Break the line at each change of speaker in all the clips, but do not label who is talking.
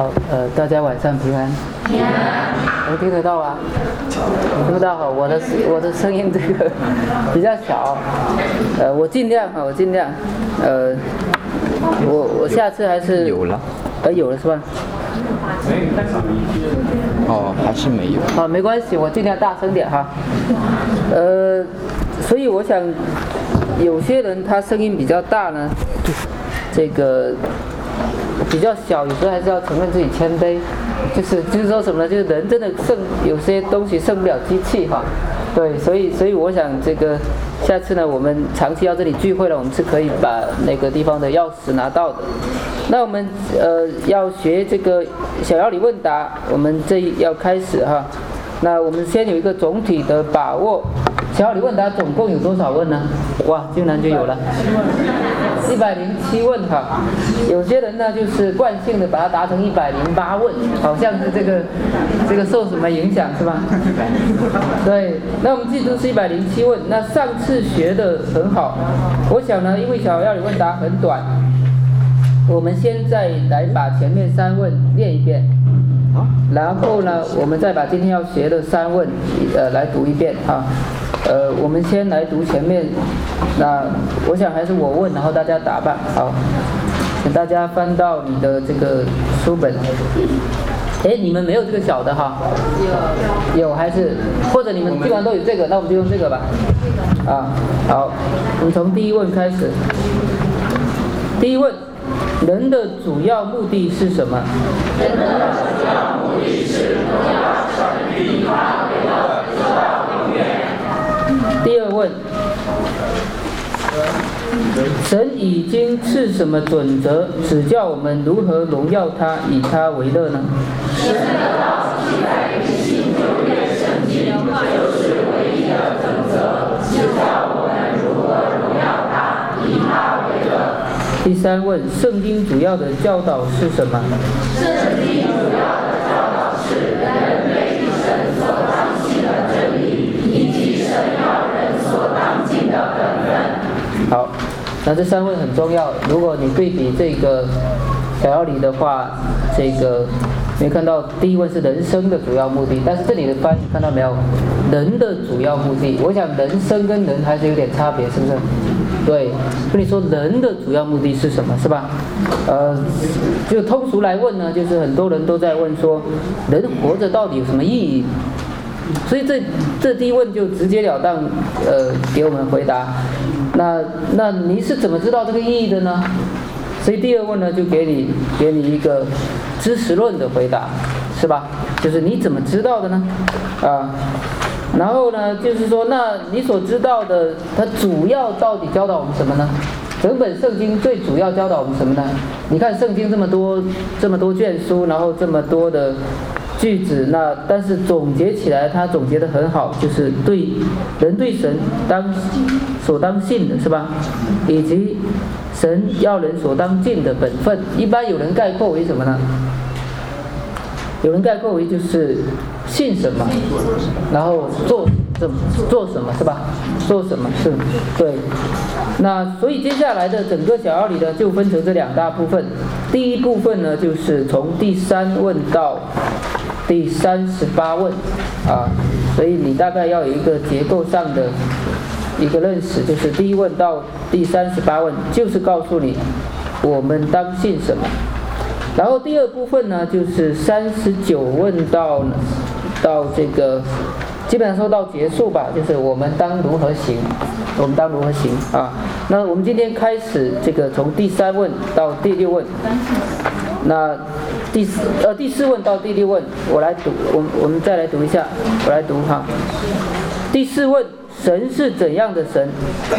好，呃，大家晚上平安。平安。能听得到啊？听不到哈，我的我的声音这个比较小，呃，我尽量哈，我尽量，呃，我我下次还是
有了，
呃，有了是吧？
哦，还是没有。
好，没关系，我尽量大声点哈。呃，所以我想，有些人他声音比较大呢，这个比较小，有时候还是要承认自己谦卑。就是就是说什么呢？就是人真的胜有些东西胜不了机器哈。对，所以所以我想这个下次呢，我们长期要这里聚会了，我们是可以把那个地方的钥匙拿到的。那我们呃要学这个小要理问答，我们这要开始哈。那我们先有一个总体的把握。小要理问答总共有多少问呢？哇，竟然就有了。一百零七问哈，有些人呢就是惯性的把它答成一百零八问，好像是这个这个受什么影响是吧？对，那我们记住是一百零七问。那上次学的很好，我想呢，因为小要理问答很短，我们现在来把前面三问练一遍，然后呢，我们再把今天要学的三问呃来读一遍啊。呃，我们先来读前面，那我想还是我问，然后大家答吧。好，请大家翻到你的这个书本。哎，你们没有这个小的哈？有。有还是？或者你们基本上都有这个，那我们就用这个吧。啊，好，我们从第一问开始。第一问，人的主要目的是什么？
人的主要
神已经赐什么准则，指教我们如何荣耀他，以他为乐呢？
神的道记载于新旧约圣经，就是唯一的准则，指教我们如何荣耀他，以他为乐。
第三问，圣经主要的教导是什么？
圣经主要
那这三问很重要。如果你对比这个小要理的话，这个没看到第一问是人生的主要目的，但是这里的翻译看到没有？人的主要目的，我想人生跟人还是有点差别，是不是？对，跟你说人的主要目的是什么，是吧？呃，就通俗来问呢，就是很多人都在问说，人活着到底有什么意义？所以这这第一问就直截了当，呃，给我们回答。那那你是怎么知道这个意义的呢？所以第二问呢，就给你给你一个知识论的回答，是吧？就是你怎么知道的呢？啊，然后呢，就是说，那你所知道的，它主要到底教导我们什么呢？整本圣经最主要教导我们什么呢？你看圣经这么多这么多卷书，然后这么多的。句子那，但是总结起来，他总结的很好，就是对人对神当所当信的是吧？以及神要人所当尽的本分，一般有人概括为什么呢？有人概括为就是信什么，然后做怎做什么是吧？做什么是对？那所以接下来的整个小奥理呢，就分成这两大部分。第一部分呢，就是从第三问到。第三十八问，啊，所以你大概要有一个结构上的一个认识，就是第一问到第三十八问，就是告诉你我们当信什么。然后第二部分呢，就是三十九问到到这个，基本上说到结束吧，就是我们当如何行，我们当如何行啊？那我们今天开始这个从第三问到第六问，那。第四呃第四问到第六问，我来读，我我们再来读一下，我来读哈。第四问，神是怎样的神？
神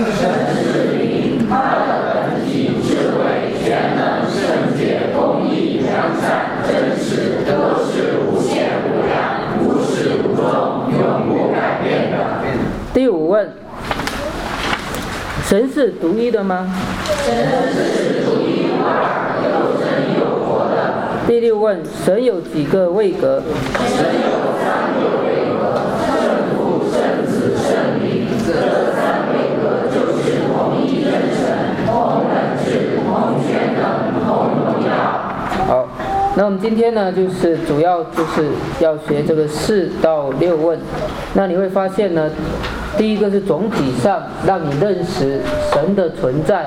是灵，他的本体智慧、全能、圣洁、公义、良善、真实，都是无限无量、无始无终、永不改变的。
第五问，神是独一的吗？
神是独一无二，有真有活的。
第六问：神有几个位格？
神有三个位格：圣父、圣子、圣灵。这三位格就是同一真神，同本质，同权能，同荣耀。
好。那我们今天呢，就是主要就是要学这个四到六问。那你会发现呢，第一个是总体上让你认识神的存在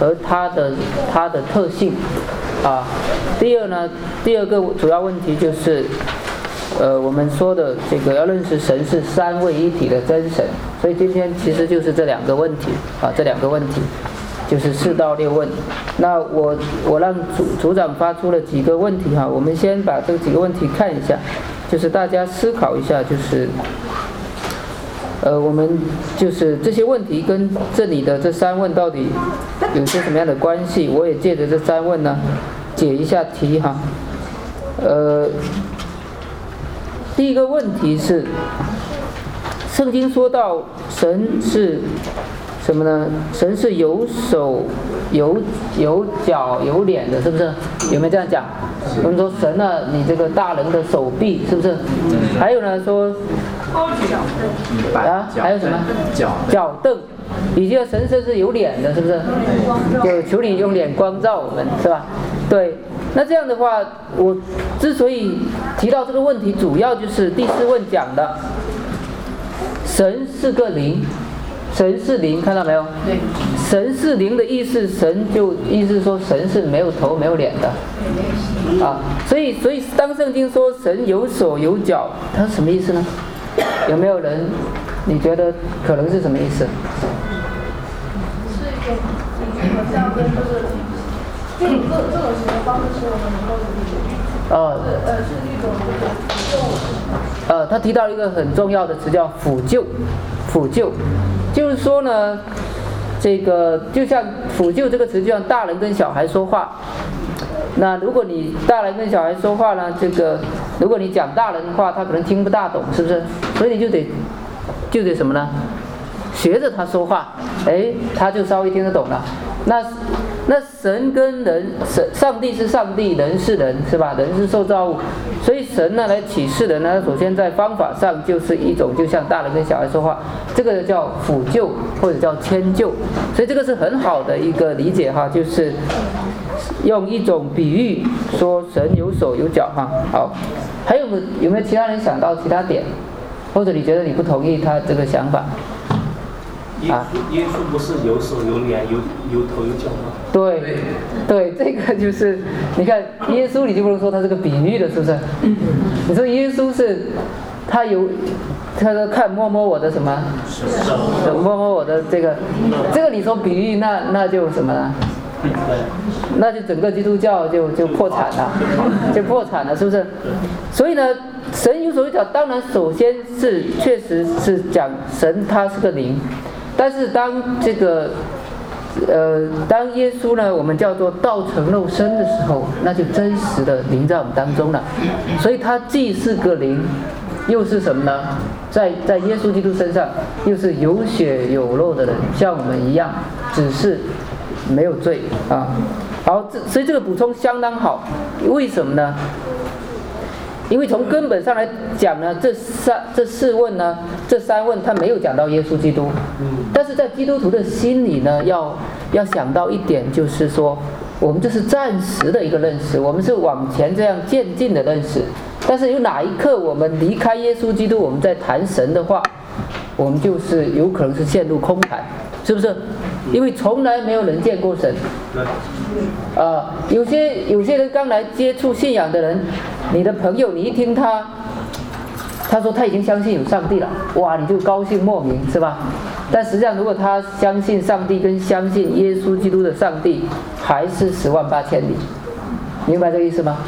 和他的他的特性啊。第二呢，第二个主要问题就是，呃，我们说的这个要认识神是三位一体的真神。所以今天其实就是这两个问题啊，这两个问题。就是四到六问，那我我让组组长发出了几个问题哈，我们先把这几个问题看一下，就是大家思考一下，就是，呃，我们就是这些问题跟这里的这三问到底有些什么样的关系？我也借着这三问呢，解一下题哈。呃，第一个问题是，圣经说到神是。什么呢？神是有手、有有脚、有脸的，是不是？有没有这样讲？我们说神呢，你这个大人的手臂，是不是？还有呢，说啊，还有什么？脚脚凳，以及神神是有脸的，是不是？就求你用脸光照我们，是吧？对。那这样的话，我之所以提到这个问题，主要就是第四问讲的，神是个灵。神是灵，看到没有？
对。
神是灵的意思，神就意思说神是没有头没有脸的，啊，所以所以当圣经说神有手有脚，它什么意思呢？有没有人？你觉得可能是什么意思？
是一种好像跟这个这种这这种行为方式是我们能够理解。哦。是呃是一种
呃，他提到一个很重要的词叫辅救，辅救。就是说呢，这个就像辅救这个词，就像大人跟小孩说话。那如果你大人跟小孩说话呢，这个如果你讲大人的话，他可能听不大懂，是不是？所以你就得就得什么呢？学着他说话，哎，他就稍微听得懂了。那那神跟人，神上帝是上帝，人是人，是吧？人是受造物，所以神呢来启示人呢，首先在方法上就是一种，就像大人跟小孩说话，这个叫辅救或者叫迁就，所以这个是很好的一个理解哈，就是用一种比喻说神有手有脚哈。好，还有没有没有其他人想到其他点，或者你觉得你不同意他这个想法？
啊，耶稣不是有手有脸有有头有脚吗？
对，对，这个就是，你看耶稣，你就不能说他是个比喻的，是不是？你说耶稣是，他有，他说看摸摸我的什么？摸摸我的这个，这个你说比喻，那那就什么了？那就整个基督教就就破产了，就破产了，是不是？所以呢，神有手有脚，当然首先是确实是讲神他是个灵。但是当这个，呃，当耶稣呢，我们叫做道成肉身的时候，那就真实的灵在我们当中了。所以他既是个灵，又是什么呢？在在耶稣基督身上，又是有血有肉的人，像我们一样，只是没有罪啊。好，这所以这个补充相当好。为什么呢？因为从根本上来讲呢，这三这四问呢，这三问他没有讲到耶稣基督。但是在基督徒的心里呢，要要想到一点，就是说，我们这是暂时的一个认识，我们是往前这样渐进的认识。但是有哪一刻我们离开耶稣基督，我们在谈神的话，我们就是有可能是陷入空谈，是不是？因为从来没有人见过神。啊，有些有些人刚来接触信仰的人，你的朋友，你一听他，他说他已经相信有上帝了，哇，你就高兴莫名，是吧？但实际上，如果他相信上帝跟相信耶稣基督的上帝，还是十万八千里。明白这个意思吗？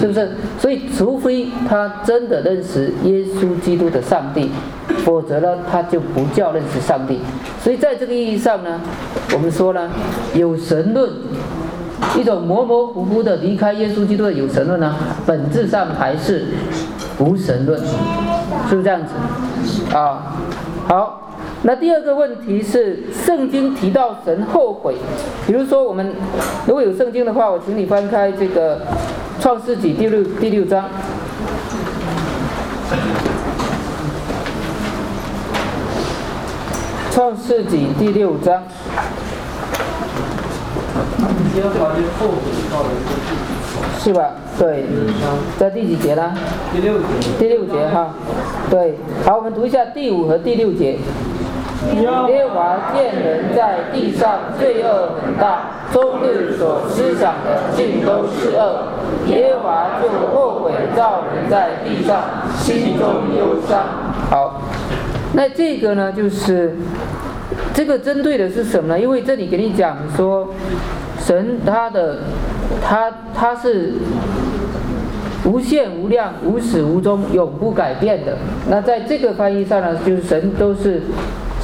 是不是？所以，除非他真的认识耶稣基督的上帝，否则呢，他就不叫认识上帝。所以，在这个意义上呢，我们说呢，有神论，一种模模糊糊的离开耶稣基督的有神论呢，本质上还是无神论，是不是这样子？啊，好。那第二个问题是，圣经提到神后悔，比如说我们如果有圣经的话，我请你翻开这个创世纪第六第六章。创世纪第六章。耶和华就后悔到了一个地步。是吧？对，在第几节呢？
第六节。
第六节哈，对，好，我们读一下第五和第六节。耶和华见人在地上罪恶很大，终日所思想的尽都是恶，耶和华就后悔造人在地上，心中忧伤。好，那这个呢，就是这个针对的是什么呢？因为这里给你讲说，神他的他他是无限无量、无始无终、永不改变的。那在这个翻译上呢，就是神都是。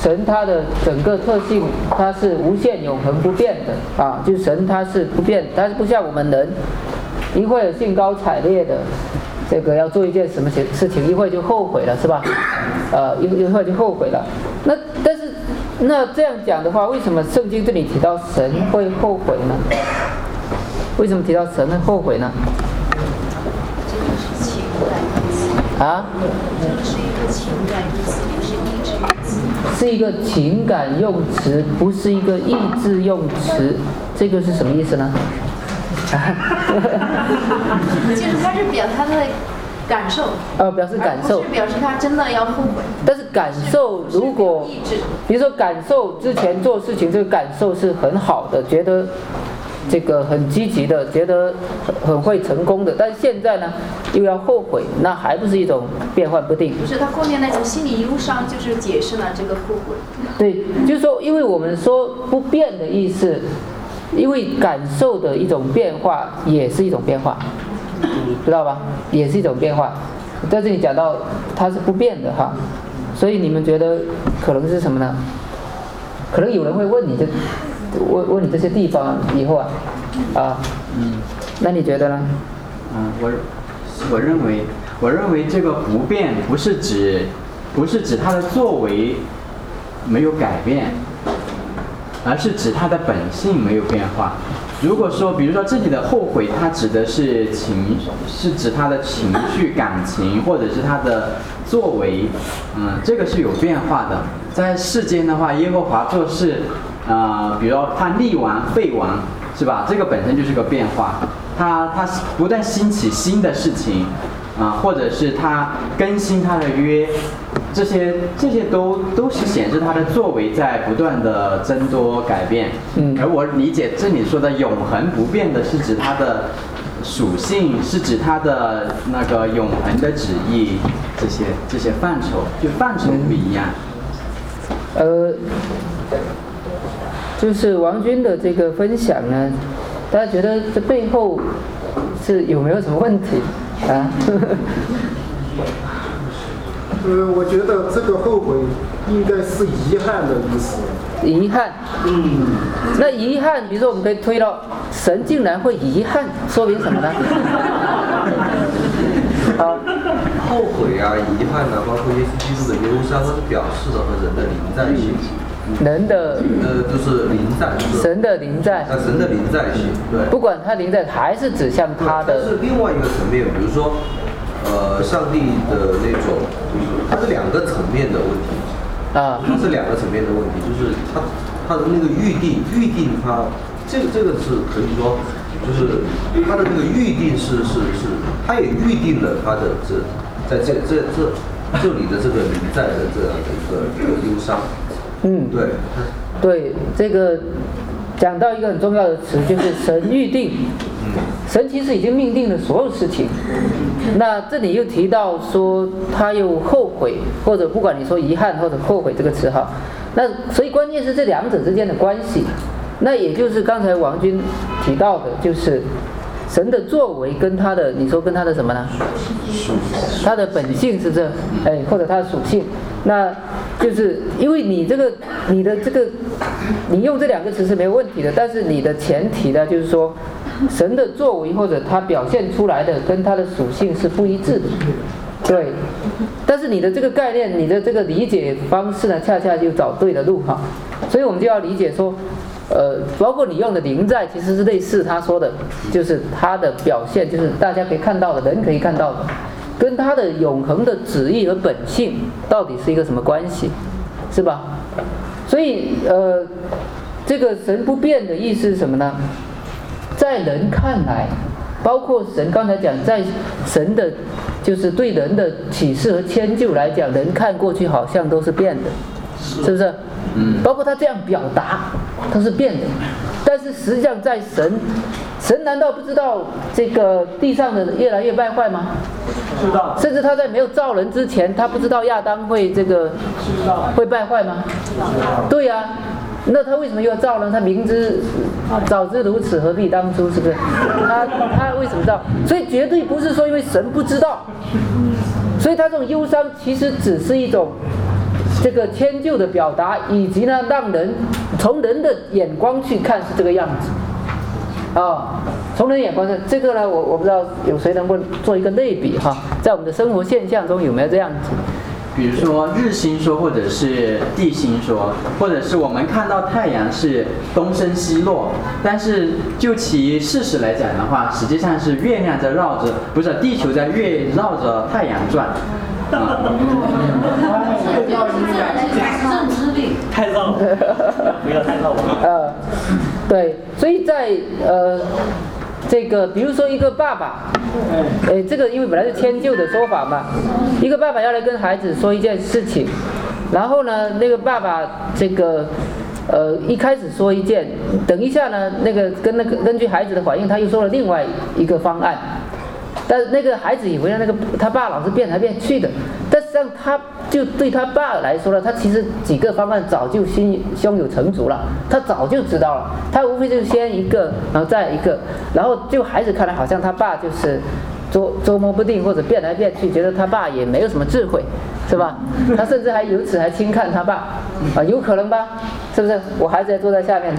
神他的整个特性，他是无限永恒不变的啊，就是神他是不变，但是不像我们人，一会儿兴高采烈的，这个要做一件什么事事情，一会儿就后悔了，是吧？呃，一一会儿就后悔了。那但是那这样讲的话，为什么圣经这里提到神会后悔呢？为什么提到神会后悔呢？啊？这是一个情感意思，不是意志用词。是一个情感用词，不是一个意志用词。这个是什么意思呢？
就是他是表他的感受。
呃，表示感受。
是表示他真的要后悔。
但是感受，如果比如说感受之前做事情，这个感受是很好的，觉得。这个很积极的，觉得很会成功的，但是现在呢，又要后悔，那还不是一种变幻不定？
不是，他后面那种心理忧伤，就是解释了这个后悔。
对，就是说，因为我们说不变的意思，因为感受的一种变化也是一种变化，知道吧？也是一种变化。在这里讲到它是不变的哈，所以你们觉得可能是什么呢？可能有人会问你这。问问你这些地方以后啊，啊，嗯，那你觉得呢？
嗯，我我认为我认为这个不变不是指不是指他的作为没有改变，而是指他的本性没有变化。如果说，比如说这里的后悔，它指的是情，是指他的情绪、感情，或者是他的作为，嗯，这个是有变化的。在世间的话，耶和华做事。啊，比如说他立完废完，是吧？这个本身就是个变化，他他不断兴起新的事情，啊，或者是他更新他的约，这些这些都都是显示他的作为在不断的增多改变。嗯，而我理解这里说的永恒不变的是指它的属性，是指它的那个永恒的旨意，这些这些范畴就范畴不一样。
呃。就是王军的这个分享呢，大家觉得这背后是有没有什么问题啊？
呃，我觉得这个后悔应该是遗憾的意思。
遗憾。嗯。那遗憾，比如说我们可以推到神竟然会遗憾，说明什么呢？
啊。后悔啊，遗憾啊，包括耶稣基督的忧伤，都是表示的和人的灵在一起。
人的
呃，就是灵在，
神的灵在，
啊，神的灵在性，对，
不管他灵在，还是指向他的。
是另外一个层面，比如说，呃，上帝的那种，就是它是两个层面的问题，
啊，
它是两个层面的问题，就是他他的那个预定，预定他，这个这个是可以说，就是他的那个预定是是是，他也预定了他的这在这这这这里的这个灵在的这样的一个一个忧伤。
嗯，
对，
对，这个讲到一个很重要的词，就是神预定。神其实已经命定了所有事情。那这里又提到说，他又后悔，或者不管你说遗憾或者后悔这个词哈。那所以关键是这两者之间的关系。那也就是刚才王军提到的，就是神的作为跟他的，你说跟他的什么呢？他的本性是这，哎，或者他的属性。那就是因为你这个你的这个你用这两个词是没有问题的，但是你的前提呢，就是说神的作为或者他表现出来的跟他的属性是不一致的，对。但是你的这个概念，你的这个理解方式呢，恰恰就找对了路哈。所以我们就要理解说，呃，包括你用的灵在，其实是类似他说的，就是他的表现，就是大家可以看到的，人可以看到的。跟他的永恒的旨意和本性到底是一个什么关系，是吧？所以呃，这个神不变的意思是什么呢？在人看来，包括神刚才讲，在神的，就是对人的启示和迁就来讲，人看过去好像都是变的，是不是？嗯。包括他这样表达，他是变的，但是实际上在神，神难道不知道这个地上的越来越败坏吗？
知道。
甚至他在没有造人之前，他不知道亚当会这个会败坏吗？对呀。那他为什么又要造呢？他明知早知如此，何必当初？是不是？他他为什么造？所以绝对不是说因为神不知道，所以他这种忧伤其实只是一种这个迁就的表达，以及呢，让人从人的眼光去看是这个样子啊。从人眼光上，这个呢，我我不知道有谁能够做一个类比哈，在我们的生活现象中有没有这样子？
比如说日心说，或者是地心说，或者是我们看到太阳是东升西落，但是就其事实来讲的话，实际上是月亮在绕着，不是地球在月绕着太阳转。
太绕，不要太绕了。呃，
对，所以在呃。这个，比如说一个爸爸，哎，这个因为本来是迁就的说法嘛，一个爸爸要来跟孩子说一件事情，然后呢，那个爸爸这个，呃，一开始说一件，等一下呢，那个跟那个根据孩子的反应，他又说了另外一个方案。但那个孩子以为那个他爸老是变来变去的，但实际上他就对他爸来说呢，他其实几个方案早就心胸有成竹了，他早就知道了，他无非就是先一个，然后再一个，然后就孩子看来好像他爸就是捉捉摸不定或者变来变去，觉得他爸也没有什么智慧。是吧？他甚至还由此还轻看他爸，啊，有可能吧？是不是？我孩子坐在下面，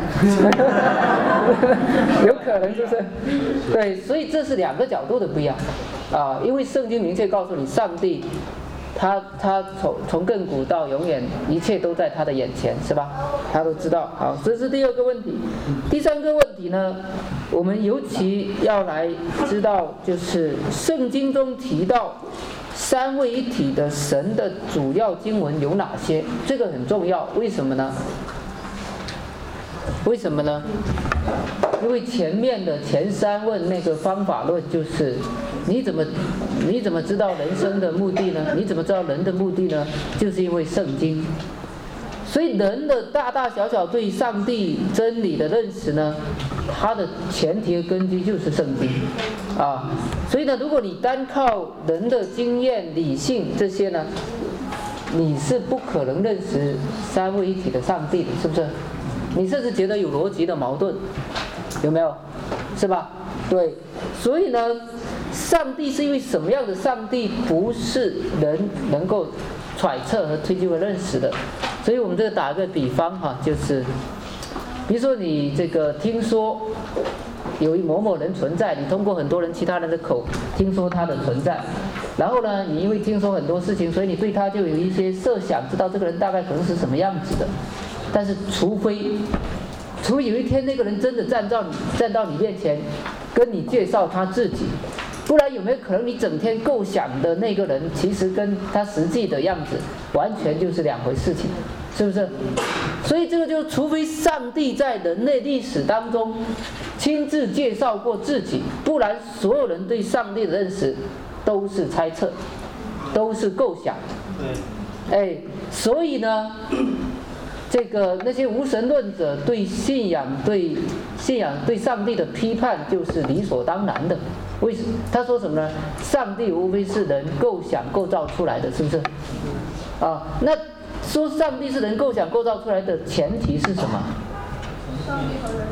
有可能是不是，对，所以这是两个角度的不一样，啊，因为圣经明确告诉你，上帝，他他从从亘古到永远，一切都在他的眼前，是吧？他都知道。好，这是第二个问题。第三个问题呢，我们尤其要来知道，就是圣经中提到。三位一体的神的主要经文有哪些？这个很重要，为什么呢？为什么呢？因为前面的前三问那个方法论就是，你怎么你怎么知道人生的目的呢？你怎么知道人的目的呢？就是因为圣经。所以人的大大小小对上帝真理的认识呢，它的前提和根基就是圣经，啊，所以呢，如果你单靠人的经验、理性这些呢，你是不可能认识三位一体的上帝的，是不是？你甚至觉得有逻辑的矛盾，有没有？是吧？对，所以呢，上帝是因为什么样的上帝，不是人能够揣测和推究和认识的。所以我们这个打个比方哈，就是，比如说你这个听说有一某某人存在，你通过很多人其他人的口听说他的存在，然后呢，你因为听说很多事情，所以你对他就有一些设想，知道这个人大概可能是什么样子的。但是除非，除非有一天那个人真的站到你站到你面前，跟你介绍他自己。不然有没有可能你整天构想的那个人，其实跟他实际的样子完全就是两回事情，是不是？所以这个就，除非上帝在人类历史当中亲自介绍过自己，不然所有人对上帝的认识都是猜测，都是构想。对。哎，所以呢，这个那些无神论者对信仰、对信仰、对上帝的批判，就是理所当然的。为什么他说什么呢？上帝无非是人构想构造出来的，是不是？啊，那说上帝是人构想构造出来的前提是什么？上帝和人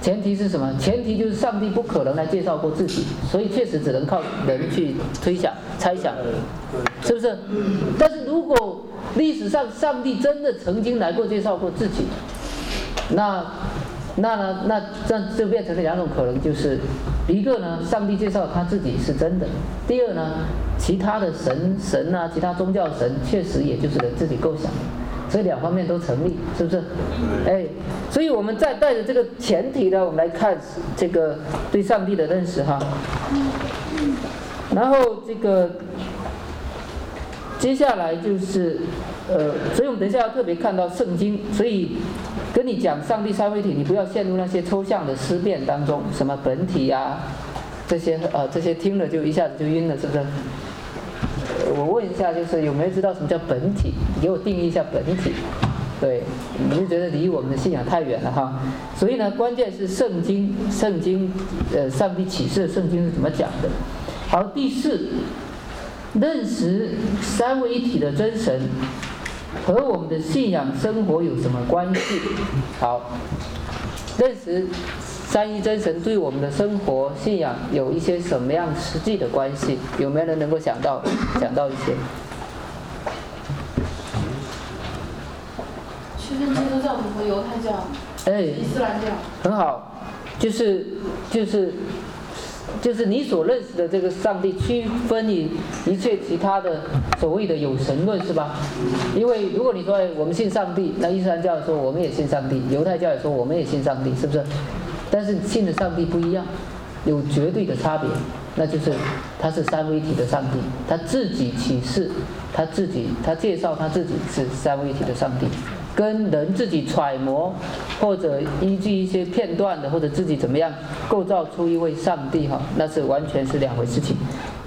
前提是什么？前提就是上帝不可能来介绍过自己，所以确实只能靠人去推想、猜想，是不是？但是如果历史上上帝真的曾经来过介绍过自己，那。那呢？那这样就变成了两种可能，就是一个呢，上帝介绍他自己是真的；第二呢，其他的神神啊，其他宗教神确实也就是人自己构想，所以两方面都成立，是不是？哎，所以我们再带着这个前提呢，我们来看这个对上帝的认识哈。然后这个接下来就是呃，所以我们等一下要特别看到圣经，所以。跟你讲上帝三位一体，你不要陷入那些抽象的思辨当中，什么本体呀，这些呃这些听了就一下子就晕了，是不是？我问一下，就是有没有知道什么叫本体？给我定义一下本体。对，你就觉得离我们的信仰太远了哈。所以呢，关键是圣经，圣经，呃，上帝启示的圣经是怎么讲的？好，第四，认识三位一体的真神和我们的信仰生活有什么关系？好，认识。三一真神对我们的生活信仰有一些什么样实际的关系？有没有人能够想到想到一些？
区分基督教和犹太教、哎，伊斯兰教。
很好，就是就是就是你所认识的这个上帝，区分于一切其他的所谓的有神论是吧？因为如果你说我们信上帝，那伊斯兰教说我们也信上帝，犹太教也说我们也信上帝，是不是？但是信的上帝不一样，有绝对的差别，那就是他是三位一体的上帝，他自己启示，他自己他介绍他自己是三位一体的上帝，跟人自己揣摩或者依据一些片段的或者自己怎么样构造出一位上帝哈，那是完全是两回事情。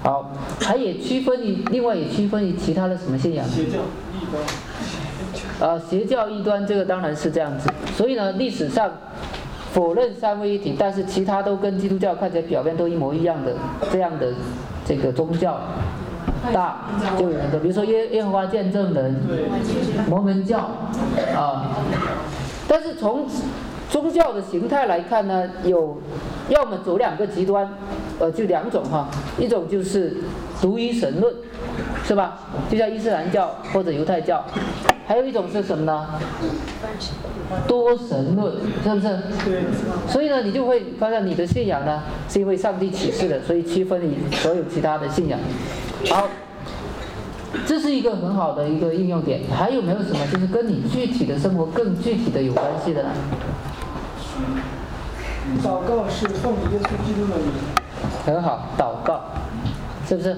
好，它也区分于另外也区分于其他的什么信仰？
邪教异端。
呃，邪教异端这个当然是这样子，所以呢，历史上。否认三位一体，但是其他都跟基督教看起来表面都一模一样的这样的这个宗教，大就有的，比如说耶耶和华见证人、摩门教啊。但是从宗教的形态来看呢，有要么走两个极端，呃，就两种哈，一种就是独一神论，是吧？就像伊斯兰教或者犹太教。还有一种是什么呢？多神论，是不是？
对。
所以呢，你就会发现你的信仰呢，是因为上帝启示的，所以区分你所有其他的信仰。好，这是一个很好的一个应用点。还有没有什么就是跟你具体的生活更具体的有关系的呢？
祷告是奉耶稣基督的名。
很好，祷告，是不是？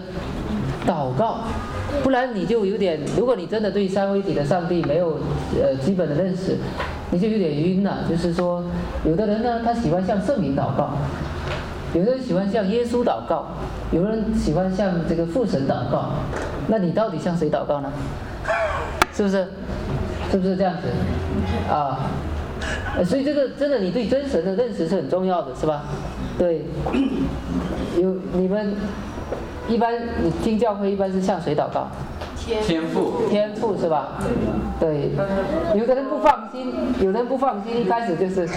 祷告。不然你就有点，如果你真的对三位一体的上帝没有呃基本的认识，你就有点晕了。就是说，有的人呢，他喜欢向圣灵祷告；有的人喜欢向耶稣祷告；有人喜欢向这个父神祷告。那你到底向谁祷告呢？是不是？是不是这样子？啊，所以这个真的，你对真神的认识是很重要的，是吧？对，有你们。一般你听教会一般是向谁祷告？
天赋。
天赋是吧？对。有的人不放心，有的人不放心，一开始就是，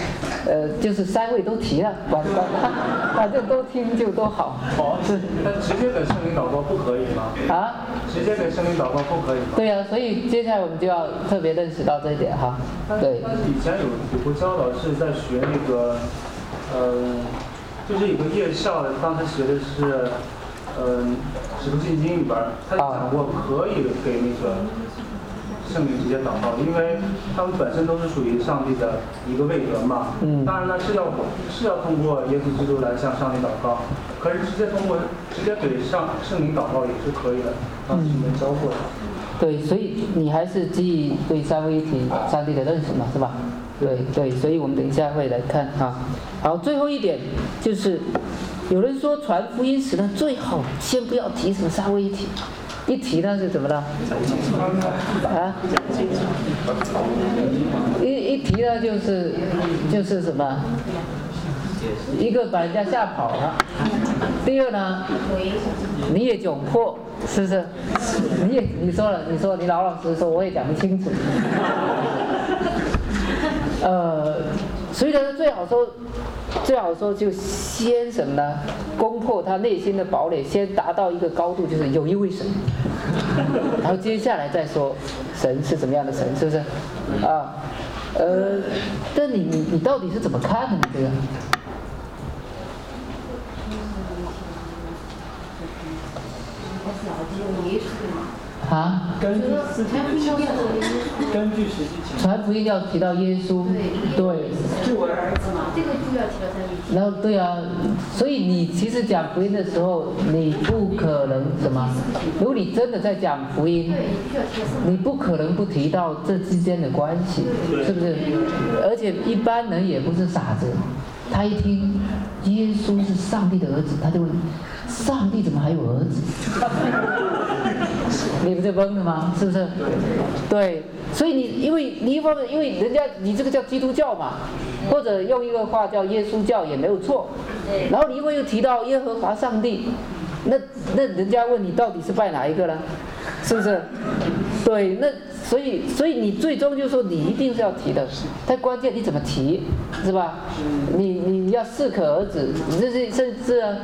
呃，就是三位都提了，管管他，反正都听就都好。
哦，是。那直接给圣灵祷告不可以吗？啊？直接给圣灵祷告不可以吗？
对呀，所以接下来我们就要特别认识到这一点哈。对。
但以前有有个教导是在学那个，呃，就是有个夜校，当时学的是。嗯，《使徒信经》里边，他讲过可以给那个圣灵直接祷告，因为他们本身都是属于上帝的一个位格嘛。嗯。当然呢，是要是要通过耶稣基督来向上帝祷告，可是直接通过直接给上圣灵祷告也是可以的，当时没教过的。
对，所以你还是基于对三位一体上帝的认识嘛，是吧？对对，所以我们等一下会来看哈。好，最后一点就是。有人说传福音时呢，最好先不要提什么三位一体，一提呢是怎么了？啊？一一提呢就是就是什么？一个把人家吓跑了，第二呢，你也窘迫，是不是？你也你说了，你说你老老实实说，我也讲不清楚。呃，所以呢，最好说。最好说就先什么呢？攻破他内心的堡垒，先达到一个高度，就是有一位神，然后接下来再说神是怎么样的神，是不是？啊，呃，但你你你到底是怎么看的？你这个？啊？
根据实际根据实际情况。
传福音要提到耶稣，对。
是我儿子嘛？这个就要提到在里
然后对啊，所以你其实讲福音的时候，你不可能什么？如果你真的在讲福音，你不可能不提到这之间的关系，是不是？而且一般人也不是傻子，他一听耶稣是上帝的儿子，他就问：上帝怎么还有儿子？你不就懵了吗？是不是？对，所以你因为你一方面，因为人家你这个叫基督教嘛，或者用一个话叫耶稣教也没有错。然后你因为又提到耶和华上帝，那那人家问你到底是拜哪一个呢？是不是？对，那所以所以你最终就说你一定是要提的，但关键你怎么提，是吧？你你要适可而止，你这是甚至啊。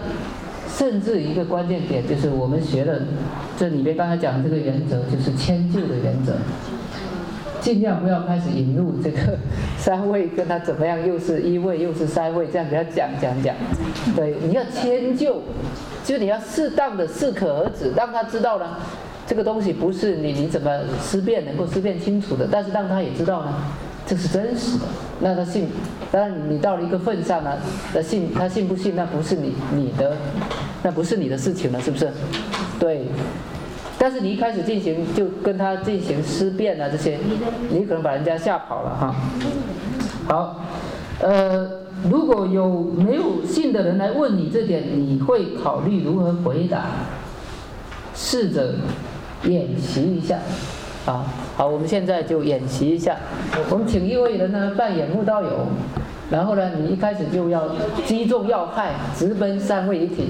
甚至一个关键点就是我们学的这里面刚才讲的这个原则，就是迁就的原则，尽量不要开始引入这个三位跟他怎么样，又是一位又是三位，这样给他讲讲讲。对，你要迁就，就你要适当的适可而止，让他知道呢，这个东西不是你你怎么思辨能够思辨清楚的，但是让他也知道呢。这是真实的，那他信，当然你到了一个份上呢，他信他信不信那不是你你的，那不是你的事情了，是不是？对。但是你一开始进行就跟他进行思辨啊这些，你可能把人家吓跑了哈。好，呃，如果有没有信的人来问你这点，你会考虑如何回答？试着演习一下。好好，我们现在就演习一下。我们请一位人呢扮演木道友，然后呢，你一开始就要击中要害，直奔三位一体，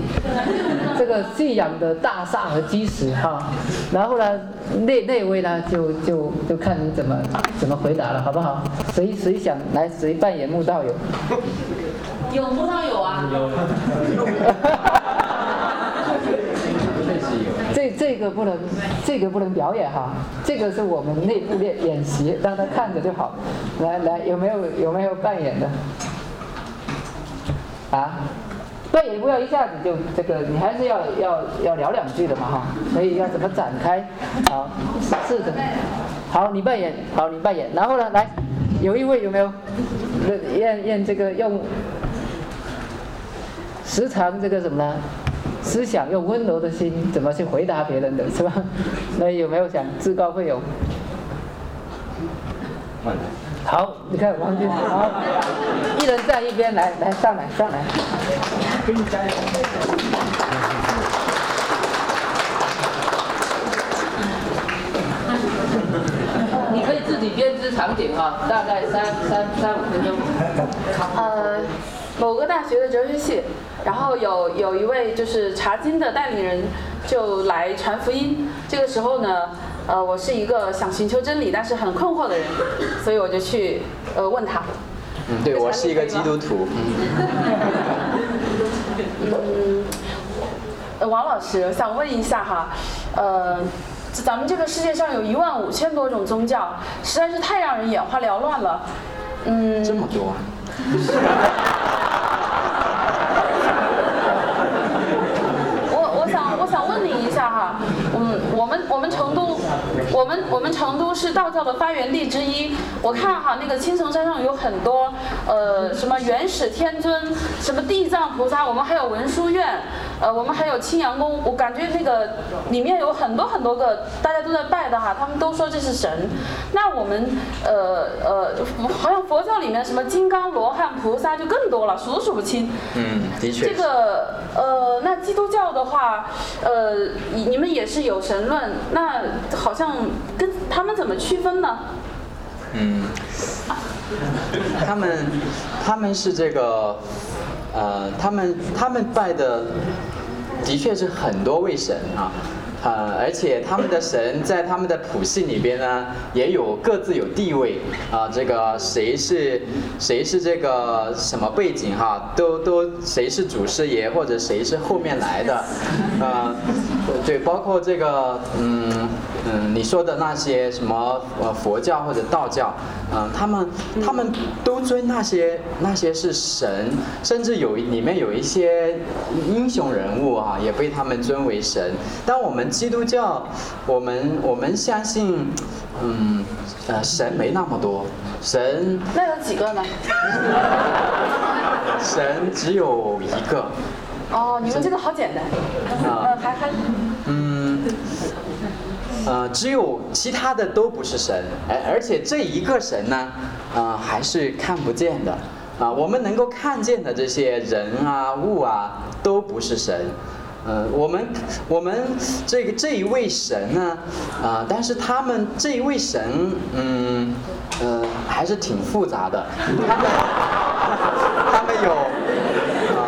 这个信仰的大厦和基石哈。然后呢，那那位呢就就就看你怎么怎么回答了，好不好？谁谁想来谁扮演木道友？
有木道友啊。
这个不能，这个不能表演哈，这个是我们内部练演习，让他看着就好。来来，有没有有没有扮演的？啊，扮演不要一下子就这个，你还是要要要聊两句的嘛哈，所以要怎么展开？好，试着。好，你扮演，好你扮演，然后呢，来，有一位有没有？验验这个用时常这个什么呢？思想用温柔的心怎么去回答别人的是吧？那有没有想自告奋勇？好，你看王军，好，一人站一边，来来上来上来，给你加油。你可以自己编织场景啊，大概三三三五分钟。
呃，某个大学的哲学系。然后有有一位就是查经的带领人就来传福音。这个时候呢，呃，我是一个想寻求真理但是很困惑的人，所以我就去呃问他。
嗯，对我是一个基督徒。
嗯，王老师，我想问一下哈，呃，咱们这个世界上有一万五千多种宗教，实在是太让人眼花缭乱了。
嗯。这么多。
我们我们成都，我们我们成都是道教的发源地之一。我看哈那个青城山上有很多，呃，什么元始天尊，什么地藏菩萨，我们还有文殊院，呃，我们还有青阳宫。我感觉那个里面有很多很多个大家都在拜的哈，他们都说这是神。那我们呃呃，好像佛教里面什么金刚罗汉菩萨就更多了，数都数不清。
嗯，的确。
这个呃，那基督教的话，呃，你们也是有神。论那好像跟他们怎么区分呢？
嗯，他们他们是这个呃，他们他们拜的的确是很多位神啊。呃，而且他们的神在他们的谱系里边呢，也有各自有地位啊。这个谁是谁是这个什么背景哈，都都谁是祖师爷或者谁是后面来的，啊，对，包括这个嗯，嗯，你说的那些什么呃佛教或者道教，嗯，他们他们都尊那些那些是神，甚至有里面有一些英雄人物啊，也被他们尊为神。但我们基督教，我们我们相信，嗯，呃，神没那么多，神
那有几个呢？
神只有一个。
哦，你们这个好简单。嗯，还还。
呃，只有其他的都不是神，而而且这一个神呢，啊，还是看不见的。啊，我们能够看见的这些人啊、物啊，都不是神。呃，我们我们这个这一位神呢，啊，但是他们这一位神，嗯，呃，还是挺复杂的。他们他们有，啊，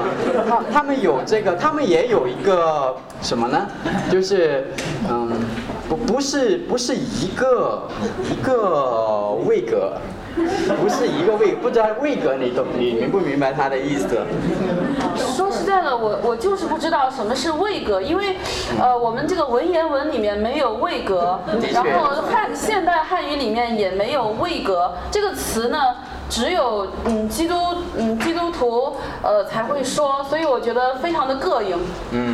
他他们有这个，他们也有一个什么呢？就是，嗯，不不是不是一个一个位格。不是一个位，不知道位格你懂你明不明白他的意思？
说实在的，我我就是不知道什么是位格，因为，呃，我们这个文言文里面没有位格，然后汉现代汉语里面也没有位格这个词呢。只有嗯基督嗯基督徒呃才会说，所以我觉得非常的膈应。
嗯，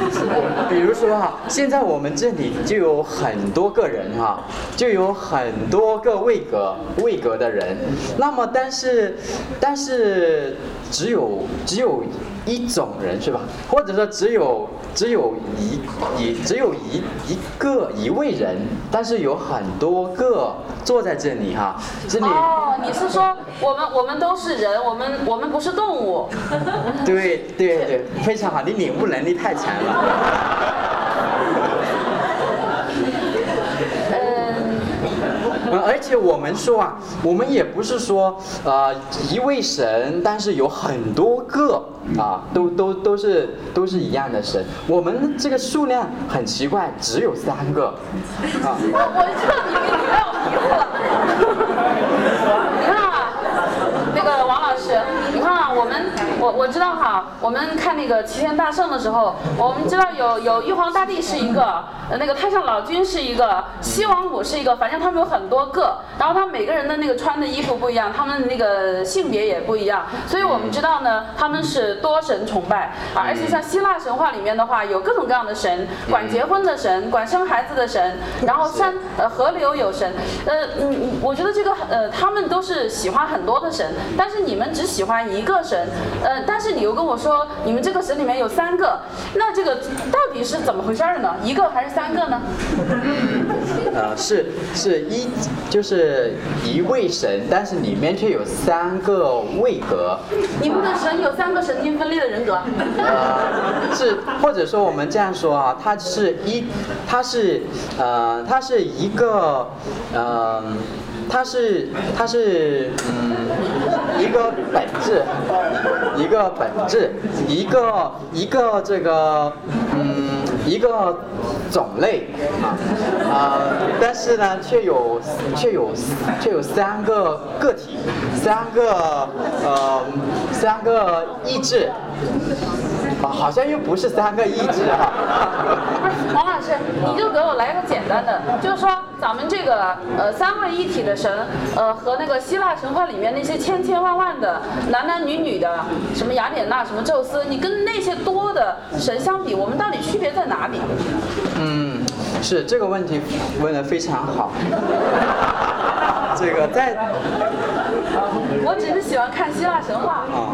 比如说哈，现在我们这里就有很多个人哈，就有很多个位格位格的人，那么但是但是只有只有一种人是吧？或者说只有只有一一只有一一个一位人，但是有很多个坐在这里哈，这里。
哦，你是说我们我们都是人，我们我们不是动物？
对对对，非常好，你领悟能力太强了。呃，而且我们说啊，我们也不是说啊一位神，但是有很多个啊，都都都是都是一样的神。我们这个数量很奇怪，只有三个。啊，
我我彻底给你让迷糊了。你看啊，那个王老师，你看啊，我们我我知道哈，我们看那个齐天大圣的时候，我们知道有有玉皇大帝是一个，呃那个太上老君是一个，西王母是一个，反正他们有很多个，然后他们每个人的那个穿的衣服不一样，他们的那个性别也不一样，所以我们知道呢，他们是多神崇拜啊，而且像希腊神话里面的话，有各种各样的神，管结婚的神，管生孩子的神，然后山呃河流有神，呃嗯嗯，我觉得这个呃他们都是喜欢很多的神，但是你们只喜欢一个神，呃，但是你又跟我说你们这个神里面有三个，那这个到底是怎么回事儿呢？一个还是三个呢？
呃，是是一就是一位神，但是里面却有三个位格。
你们的神有三个神经分裂的人格？
呃，是或者说我们这样说啊，它是一，它是呃，它是一个呃。它是它是嗯一个本质，一个本质，一个一个这个嗯一个种类啊啊，但是呢却有却有却有三个个体，三个呃三个意志。啊，好像又不是三个意志哈。
不是，王老师，你就给我来个简单的，就是说咱们这个呃三位一体的神，呃和那个希腊神话里面那些千千万万的男男女女的，什么雅典娜，什么宙斯，你跟那些多的神相比，我们到底区别在哪里？
嗯，是这个问题问的非常好。这个在，
我只是喜欢看希腊神话。
啊，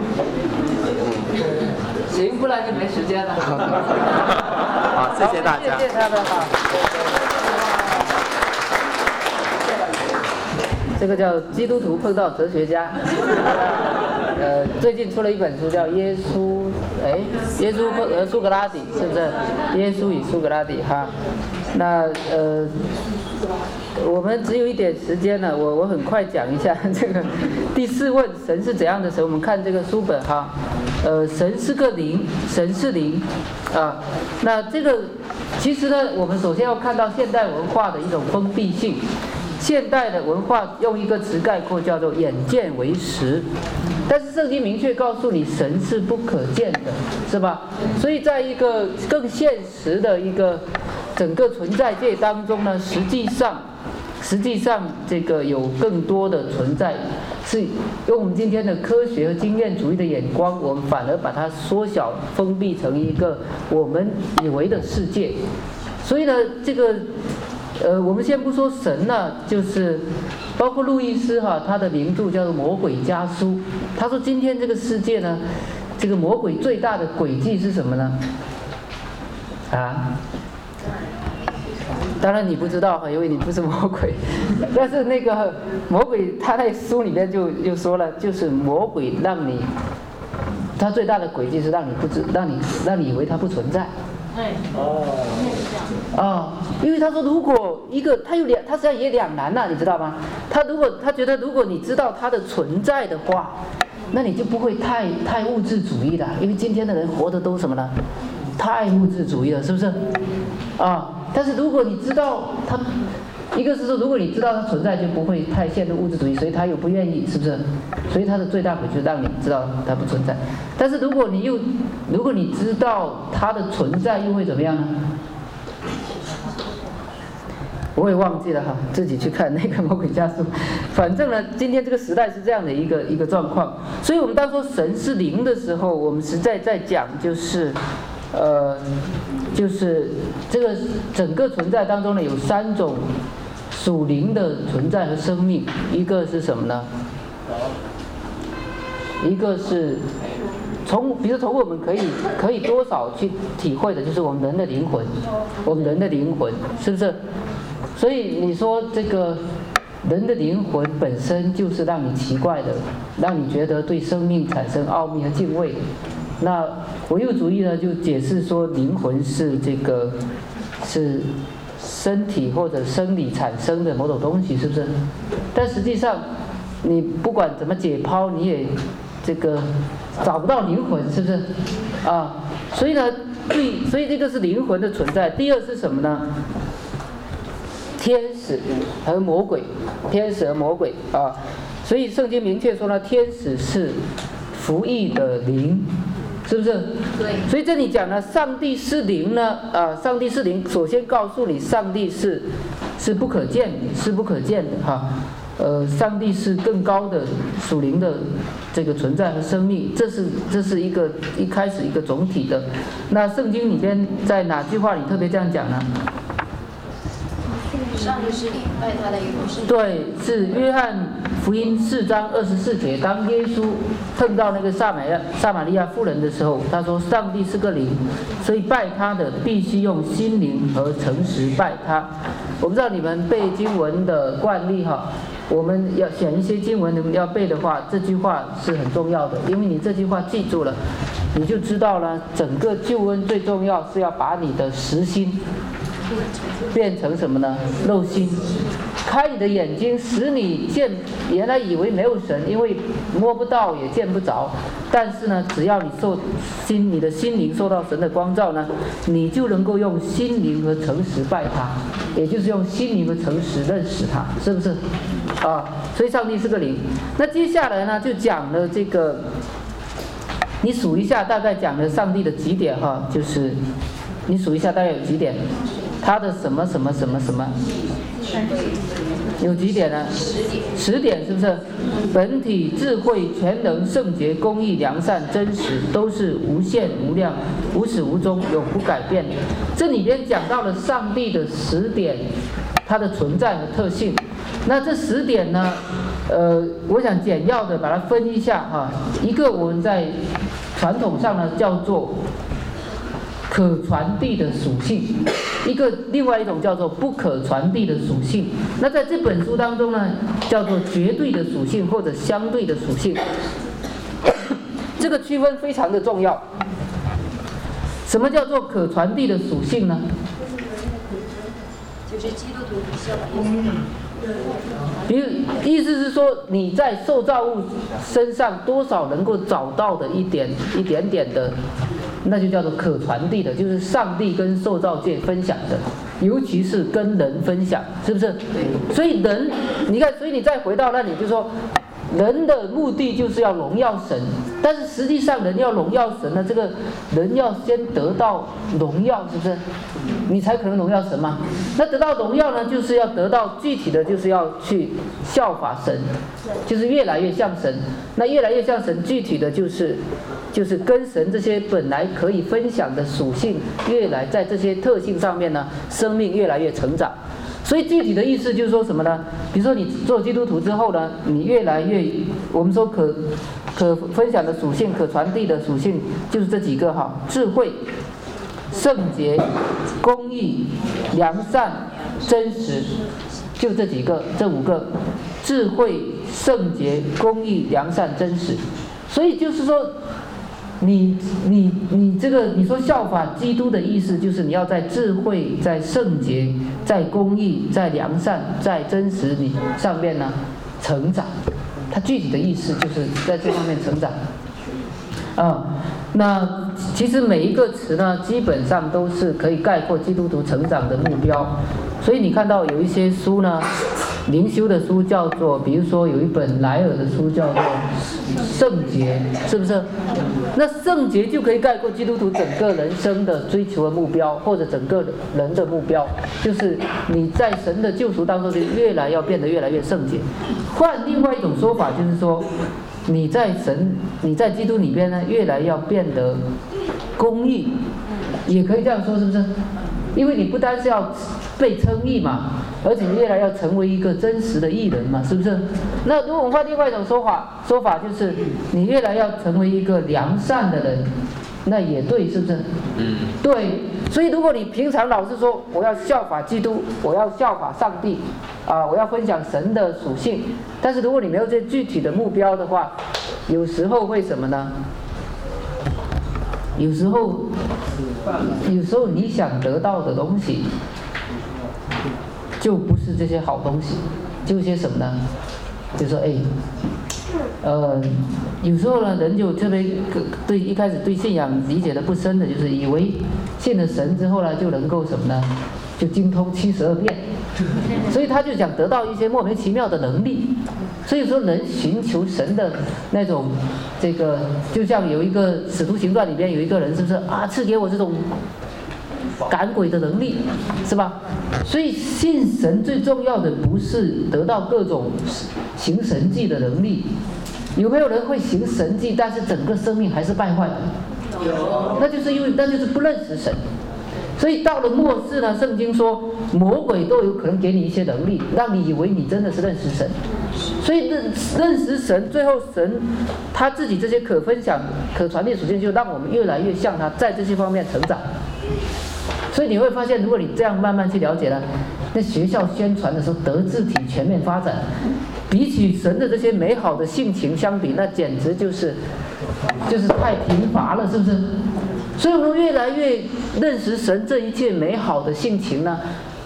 行，不然就没时间了。
好，谢谢大家。
谢谢他们哈。这个叫基督徒碰到哲学家，呃，最近出了一本书叫《耶稣》，哎，耶稣碰呃苏格拉底是不是？耶稣与苏格拉底哈，那呃。我们只有一点时间了，我我很快讲一下这个第四问神是怎样的神？我们看这个书本哈，呃，神是个灵，神是灵，啊，那这个其实呢，我们首先要看到现代文化的一种封闭性。现代的文化用一个词概括，叫做眼见为实。但是圣经明确告诉你，神是不可见的，是吧？所以在一个更现实的一个整个存在界当中呢，实际上，实际上这个有更多的存在，是用我们今天的科学和经验主义的眼光，我们反而把它缩小、封闭成一个我们以为的世界。所以呢，这个，呃，我们先不说神呢，就是包括路易斯哈，他的名著叫做《魔鬼家书》，他说今天这个世界呢，这个魔鬼最大的诡计是什么呢？啊？当然你不知道哈，因为你不是魔鬼。但是那个魔鬼他在书里面就就说了，就是魔鬼让你，他最大的诡计是让你不知，让你让你以为他不存在。
对，
哦，
啊，因为他说，如果一个他有两，他实际上也两难呐，你知道吗？他如果他觉得，如果你知道他的存在的话，那你就不会太太物质主义了。因为今天的人活的都什么呢？太物质主义了，是不是？啊，但是如果你知道他。一个是说，如果你知道它存在，就不会太陷入物质主义，所以他又不愿意，是不是？所以他的最大悔就是让你知道它不存在。但是如果你又，如果你知道它的存在，又会怎么样呢？我也忘记了哈，自己去看那个魔鬼家书。反正呢，今天这个时代是这样的一个一个状况。所以我们当说神是灵的时候，我们实在在讲就是，呃，就是这个整个存在当中呢，有三种。属灵的存在和生命，一个是什么呢？一个是从，比如从我们可以可以多少去体会的，就是我们人的灵魂，我们人的灵魂是不是？所以你说这个人的灵魂本身就是让你奇怪的，让你觉得对生命产生奥秘和敬畏。那唯物主义呢，就解释说灵魂是这个是。身体或者生理产生的某种东西，是不是？但实际上，你不管怎么解剖，你也这个找不到灵魂，是不是？啊，所以呢，对，所以这个是灵魂的存在。第二是什么呢？天使和魔鬼，天使和魔鬼啊，所以圣经明确说呢，天使是服役的灵。是不是？
对。
所以这里讲呢，上帝是灵呢，啊，上帝是灵。首先告诉你，上帝是是不可见，是不可见的哈。呃，上帝是更高的属灵的这个存在和生命，这是这是一个一开始一个总体的。那圣经里边在哪句话里特别这样讲呢？
上帝是礼拜他的一部圣
对，是约翰福音四章二十四节。当耶稣碰到那个撒玛亚撒玛利亚妇人的时候，他说：“上帝是个灵，所以拜他的必须用心灵和诚实拜他。”我不知道你们背经文的惯例哈，我们要选一些经文，你们要背的话，这句话是很重要的，因为你这句话记住了，你就知道了。整个救恩最重要是要把你的实心。变成什么呢？肉心，开你的眼睛，使你见。原来以为没有神，因为摸不到也见不着。但是呢，只要你受心，你的心灵受到神的光照呢，你就能够用心灵和诚实拜他，也就是用心灵和诚实认识他，是不是？啊，所以上帝是个灵。那接下来呢，就讲了这个，你数一下，大概讲了上帝的几点哈，就是你数一下，大概有几点？他的什么什么什么什么？有几点呢？十点。十点是不是？本体、智慧、全能、圣洁、公义、良善、真实，都是无限无量、无始无终、永不改变。这里边讲到了上帝的十点，它的存在和特性。那这十点呢？呃，我想简要的把它分一下哈。一个我们在传统上呢叫做。可传递的属性，一个另外一种叫做不可传递的属性。那在这本书当中呢，叫做绝对的属性或者相对的属性。这个区分非常的重要。什么叫做可传递的属性呢？
就是基督徒比较
因为，意思是说你在受造物身上多少能够找到的一点一点点的。那就叫做可传递的，就是上帝跟受造界分享的，尤其是跟人分享，是不是？所以人，你看，所以你再回到那里，就说，人的目的就是要荣耀神，但是实际上人要荣耀神呢，这个人要先得到荣耀，是不是？你才可能荣耀神嘛。那得到荣耀呢，就是要得到具体的就是要去效法神，就是越来越像神。那越来越像神，具体的就是就是跟神这些本来可以分享的属性，越来在这些特性上面呢，生命越来越成长。所以具体的意思就是说什么呢？比如说你做基督徒之后呢，你越来越，我们说可可分享的属性、可传递的属性就是这几个哈：智慧、圣洁、公义、良善、真实，就这几个，这五个：智慧、圣洁、公义、良善、真实。所以就是说。你你你这个你说效法基督的意思，就是你要在智慧、在圣洁、在公义、在良善、在真实你上面呢成长。它具体的意思就是在这方面成长。啊，那其实每一个词呢，基本上都是可以概括基督徒成长的目标。所以你看到有一些书呢。灵修的书叫做，比如说有一本莱尔的书叫做《圣洁》，是不是？那圣洁就可以概括基督徒整个人生的追求的目标，或者整个人的目标，就是你在神的救赎当中就越来要变得越来越圣洁。换另外一种说法就是说，你在神，你在基督里边呢，越来要变得公义，也可以这样说，是不是？因为你不单是要被称义嘛。而且你越来要成为一个真实的艺人嘛，是不是？那如果我们换另外一种说法，说法就是你越来要成为一个良善的人，那也对，是不是？嗯。对，所以如果你平常老是说我要效法基督，我要效法上帝，啊，我要分享神的属性，但是如果你没有这具体的目标的话，有时候会什么呢？有时候，有时候你想得到的东西。就不是这些好东西，就些什么呢？就说哎，呃，有时候呢，人就特别对一开始对信仰理解的不深的，就是以为信了神之后呢，就能够什么呢？就精通七十二变，所以他就想得到一些莫名其妙的能力。所以说，人寻求神的那种这个，就像有一个使徒行传里边有一个人，是不是啊？赐给我这种。赶鬼的能力，是吧？所以信神最重要的不是得到各种行神迹的能力。有没有人会行神迹，但是整个生命还是败坏的？有。那就是因为那就是不认识神。所以到了末世呢，圣经说魔鬼都有可能给你一些能力，让你以为你真的是认识神。所以认认识神，最后神他自己这些可分享、可传递属性，就让我们越来越像他，在这些方面成长。所以你会发现，如果你这样慢慢去了解呢，那学校宣传的时候德智体全面发展，比起神的这些美好的性情相比，那简直就是就是太贫乏了，是不是？所以我们越来越认识神这一切美好的性情呢，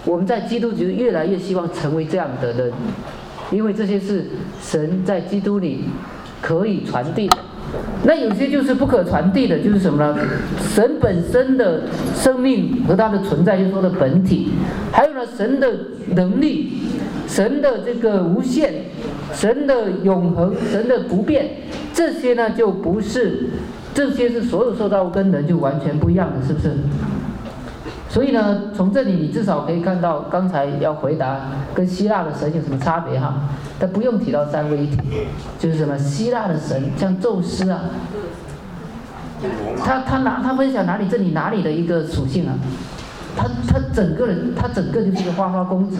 我们在基督就越来越希望成为这样的人，因为这些是神在基督里可以传递的。那有些就是不可传递的，就是什么呢？神本身的生命和它的存在，就是说的本体，还有呢，神的能力，神的这个无限，神的永恒，神的不变，这些呢就不是，这些是所有受造物跟人就完全不一样的，是不是？所以呢，从这里你至少可以看到，刚才要回答跟希腊的神有什么差别哈？他不用提到三位一体，就是什么希腊的神，像宙斯啊，他他拿他分享哪里这里哪里的一个属性啊？他他整个人他整个就是个花花公子，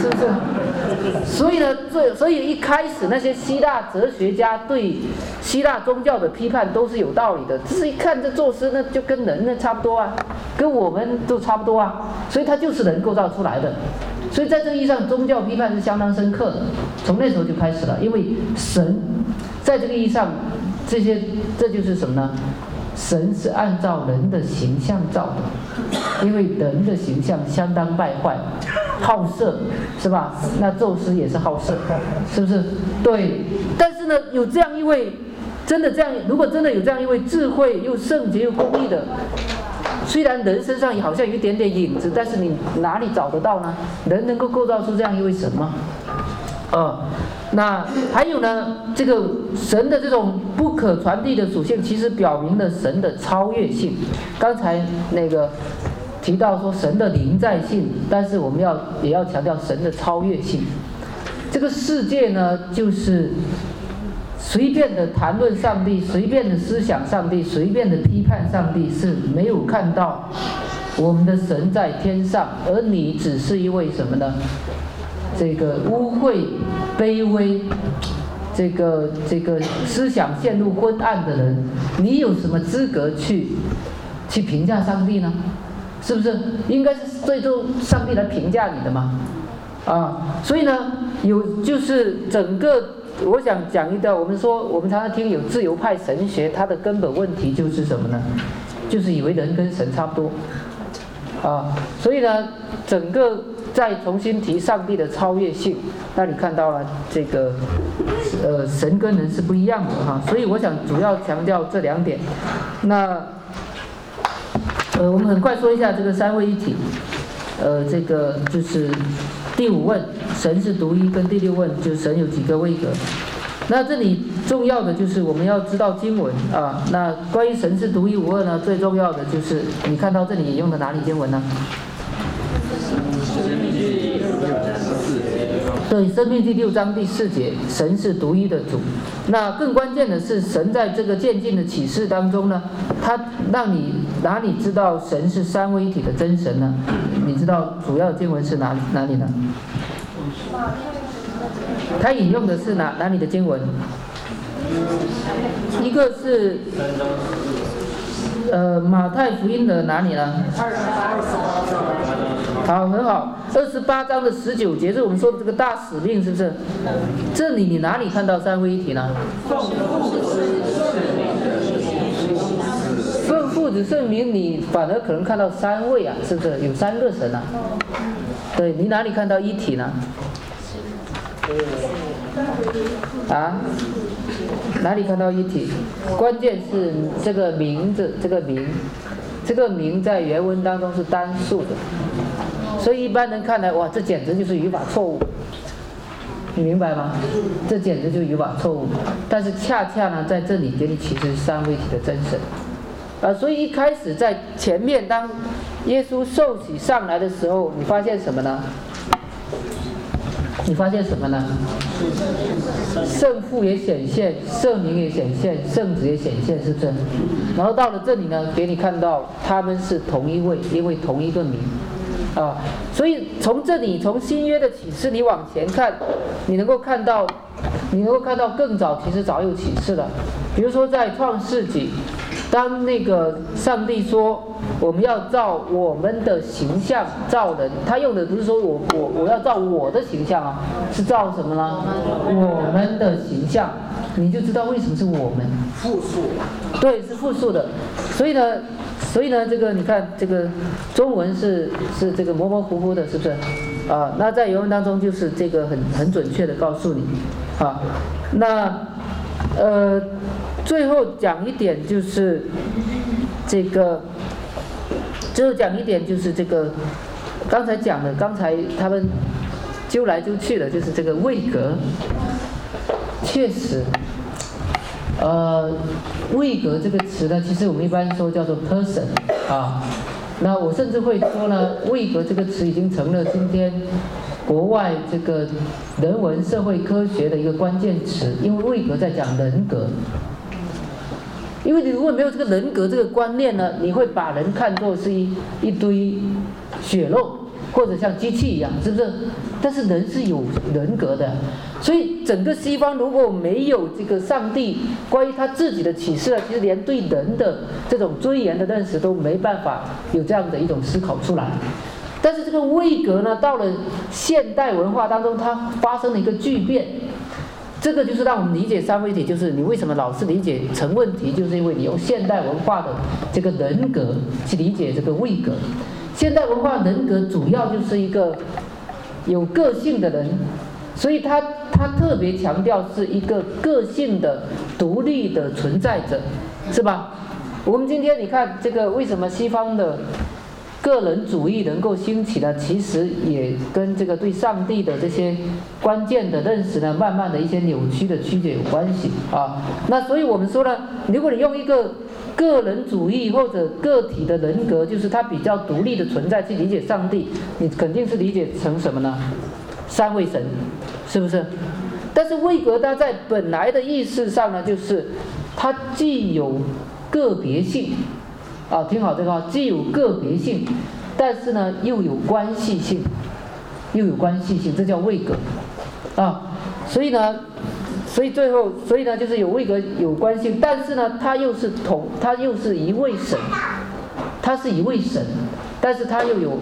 是不是？所以呢，这所以一开始那些希腊哲学家对希腊宗教的批判都是有道理的。只是一看这宙斯，那就跟人那差不多啊，跟我们都差不多啊，所以他就是人构造出来的。所以在这个意义上，宗教批判是相当深刻的，从那时候就开始了。因为神在这个意义上，这些这就是什么呢？神是按照人的形象造的，因为人的形象相当败坏，好色，是吧？那宙斯也是好色，是不是？对。但是呢，有这样一位，真的这样，如果真的有这样一位智慧又圣洁又公义的。虽然人身上好像有一点点影子，但是你哪里找得到呢？人能够构造出这样一位神吗？啊，那还有呢，这个神的这种不可传递的属性，其实表明了神的超越性。刚才那个提到说神的临在性，但是我们要也要强调神的超越性。这个世界呢，就是随便的谈论上帝，随便的思想上帝，随便的批判上帝，是没有看到我们的神在天上，而你只是一位什么呢？这个污秽、卑微，这个这个思想陷入昏暗的人，你有什么资格去去评价上帝呢？是不是？应该是最终上帝来评价你的嘛？啊，所以呢，有就是整个，我想讲一段，我们说我们常常听有自由派神学，它的根本问题就是什么呢？就是以为人跟神差不多，啊，所以呢，整个。再重新提上帝的超越性，那你看到了这个，呃，神跟人是不一样的哈，所以我想主要强调这两点。那，呃，我们很快说一下这个三位一体，呃，这个就是第五问，神是独一，跟第六问就是神有几个位格。那这里重要的就是我们要知道经文啊。那关于神是独一无二呢，最重要的就是你看到这里引用的哪里经文呢？对，《生命》第六章第四节，神是独一的主。那更关键的是，神在这个渐进的启示当中呢，他让你哪里知道神是三位一体的真神呢？你知道主要经文是哪哪里呢？他引用的是哪哪里的经文？一个是。呃，马太福音的哪里呢？二十八好，很好。二十八章的十九节是我们说的这个大使命，是不是？这里你哪里看到三位一体呢？奉父子圣名，你反而可能看到三位啊，是不是？有三个神啊？对你哪里看到一体呢？啊？哪里看到一体？关键是这个名字，这个名，这个名在原文当中是单数的，所以一般人看来，哇，这简直就是语法错误，你明白吗？这简直就是语法错误。但是恰恰呢，在这里给你启示三位一体的真神，啊，所以一开始在前面当耶稣受洗上来的时候，你发现什么呢？你发现什么呢？圣父也显现，圣灵也显现，圣子也显现，是不是？然后到了这里呢，给你看到他们是同一位，因为同一个名，啊，所以从这里从新约的启示你往前看，你能够看到，你能够看到更早其实早有启示了，比如说在创世纪。当那个上帝说我们要照我们的形象造人，他用的不是说我我我要照我的形象啊，是照什么呢？我们的形象，你就知道为什么是我们
复数，
对，是复数的。所以呢，所以呢，这个你看这个中文是是这个模模糊糊的，是不是？啊，那在原文当中就是这个很很准确的告诉你，啊，那呃。最后讲一点就是这个，最后讲一点就是这个，刚才讲的，刚才他们揪来揪去的，就是这个位格，确实，呃，位格这个词呢，其实我们一般说叫做 person 啊，那我甚至会说呢，位格这个词已经成了今天国外这个人文社会科学的一个关键词，因为位格在讲人格。因为你如果没有这个人格这个观念呢，你会把人看作是一一堆血肉，或者像机器一样，是不是？但是人是有人格的，所以整个西方如果没有这个上帝关于他自己的启示，其实连对人的这种尊严的认识都没办法有这样的一种思考出来。但是这个位格呢，到了现代文化当中，它发生了一个巨变。这个就是让我们理解三位一体，就是你为什么老是理解成问题，就是因为你用现代文化的这个人格去理解这个位格。现代文化人格主要就是一个有个性的人，所以他他特别强调是一个个性的独立的存在者，是吧？我们今天你看这个为什么西方的个人主义能够兴起呢，其实也跟这个对上帝的这些关键的认识呢，慢慢的一些扭曲的曲解有关系啊。那所以我们说呢，如果你用一个个人主义或者个体的人格，就是他比较独立的存在去理解上帝，你肯定是理解成什么呢？三位神，是不是？但是位格它在本来的意思上呢，就是它既有个别性。啊，听好这个，既有个别性，但是呢又有关系性，又有关系性，这叫位格，啊，所以呢，所以最后，所以呢就是有位格有关系，但是呢它又是同，它又是一位神，它是一位神，但是它又有，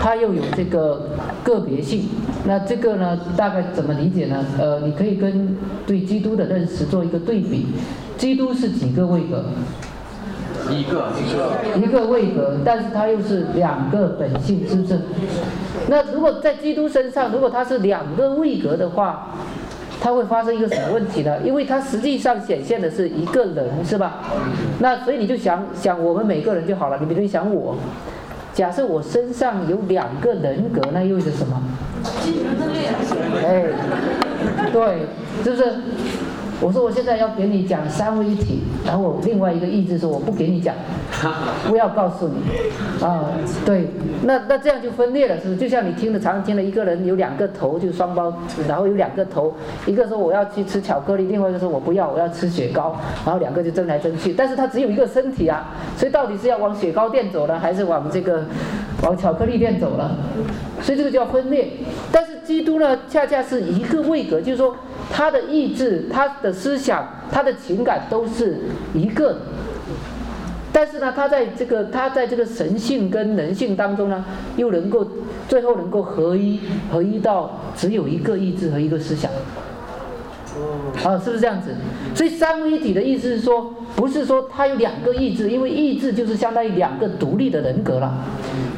它又有这个个别性，那这个呢大概怎么理解呢？呃，你可以跟对基督的认识做一个对比，基督是几个位格？
一个
一个一个位格，但是它又是两个本性，是不是？那如果在基督身上，如果它是两个位格的话，它会发生一个什么问题呢？因为它实际上显现的是一个人，是吧？那所以你就想想我们每个人就好了。你比如想我，假设我身上有两个人格，那意味着什么？哎，对，是不是？我说我现在要给你讲三位一体，然后我另外一个意志说我不给你讲，不要告诉你，啊，对，那那这样就分裂了，是不是？就像你听的，常常听的一个人有两个头，就双胞，然后有两个头，一个说我要去吃巧克力，另外一个说我不要，我要吃雪糕，然后两个就争来争去，但是他只有一个身体啊，所以到底是要往雪糕店走呢，还是往这个往巧克力店走了？所以这个叫分裂。但是基督呢，恰恰是一个位格，就是说。他的意志、他的思想、他的情感都是一个，但是呢，他在这个他在这个神性跟人性当中呢，又能够最后能够合一，合一到只有一个意志和一个思想。啊，是不是这样子？所以三位一体的意思是说，不是说他有两个意志，因为意志就是相当于两个独立的人格了。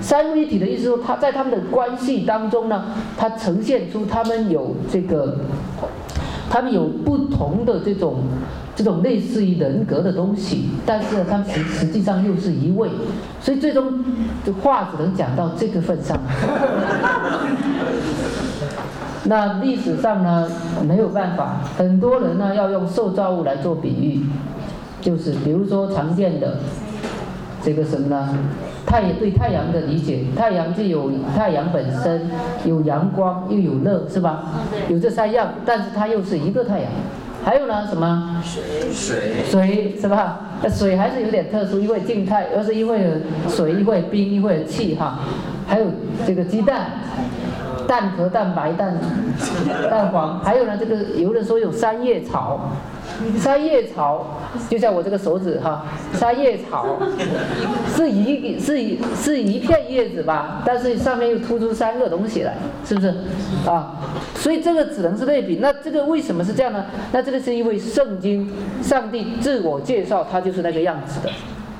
三位一体的意思说，他在他们的关系当中呢，他呈现出他们有这个。他们有不同的这种这种类似于人格的东西，但是呢他们实实际上又是一位，所以最终这话只能讲到这个份上。那历史上呢没有办法，很多人呢要用受造物来做比喻，就是比如说常见的这个什么呢？太对太阳的理解，太阳既有太阳本身，有阳光又有热，是吧？有这三样，但是它又是一个太阳。还有呢，什么？
水水
水是吧？水还是有点特殊，因为静态，而是因为水，一会冰，一会气哈。还有这个鸡蛋，蛋壳、蛋白、蛋蛋黄，还有呢，这个有的说有三叶草。三叶草就像我这个手指哈，三叶草是一是一是一片叶子吧，但是上面又突出三个东西来，是不是啊？所以这个只能是类比。那这个为什么是这样呢？那这个是因为圣经上帝自我介绍，他就是那个样子的，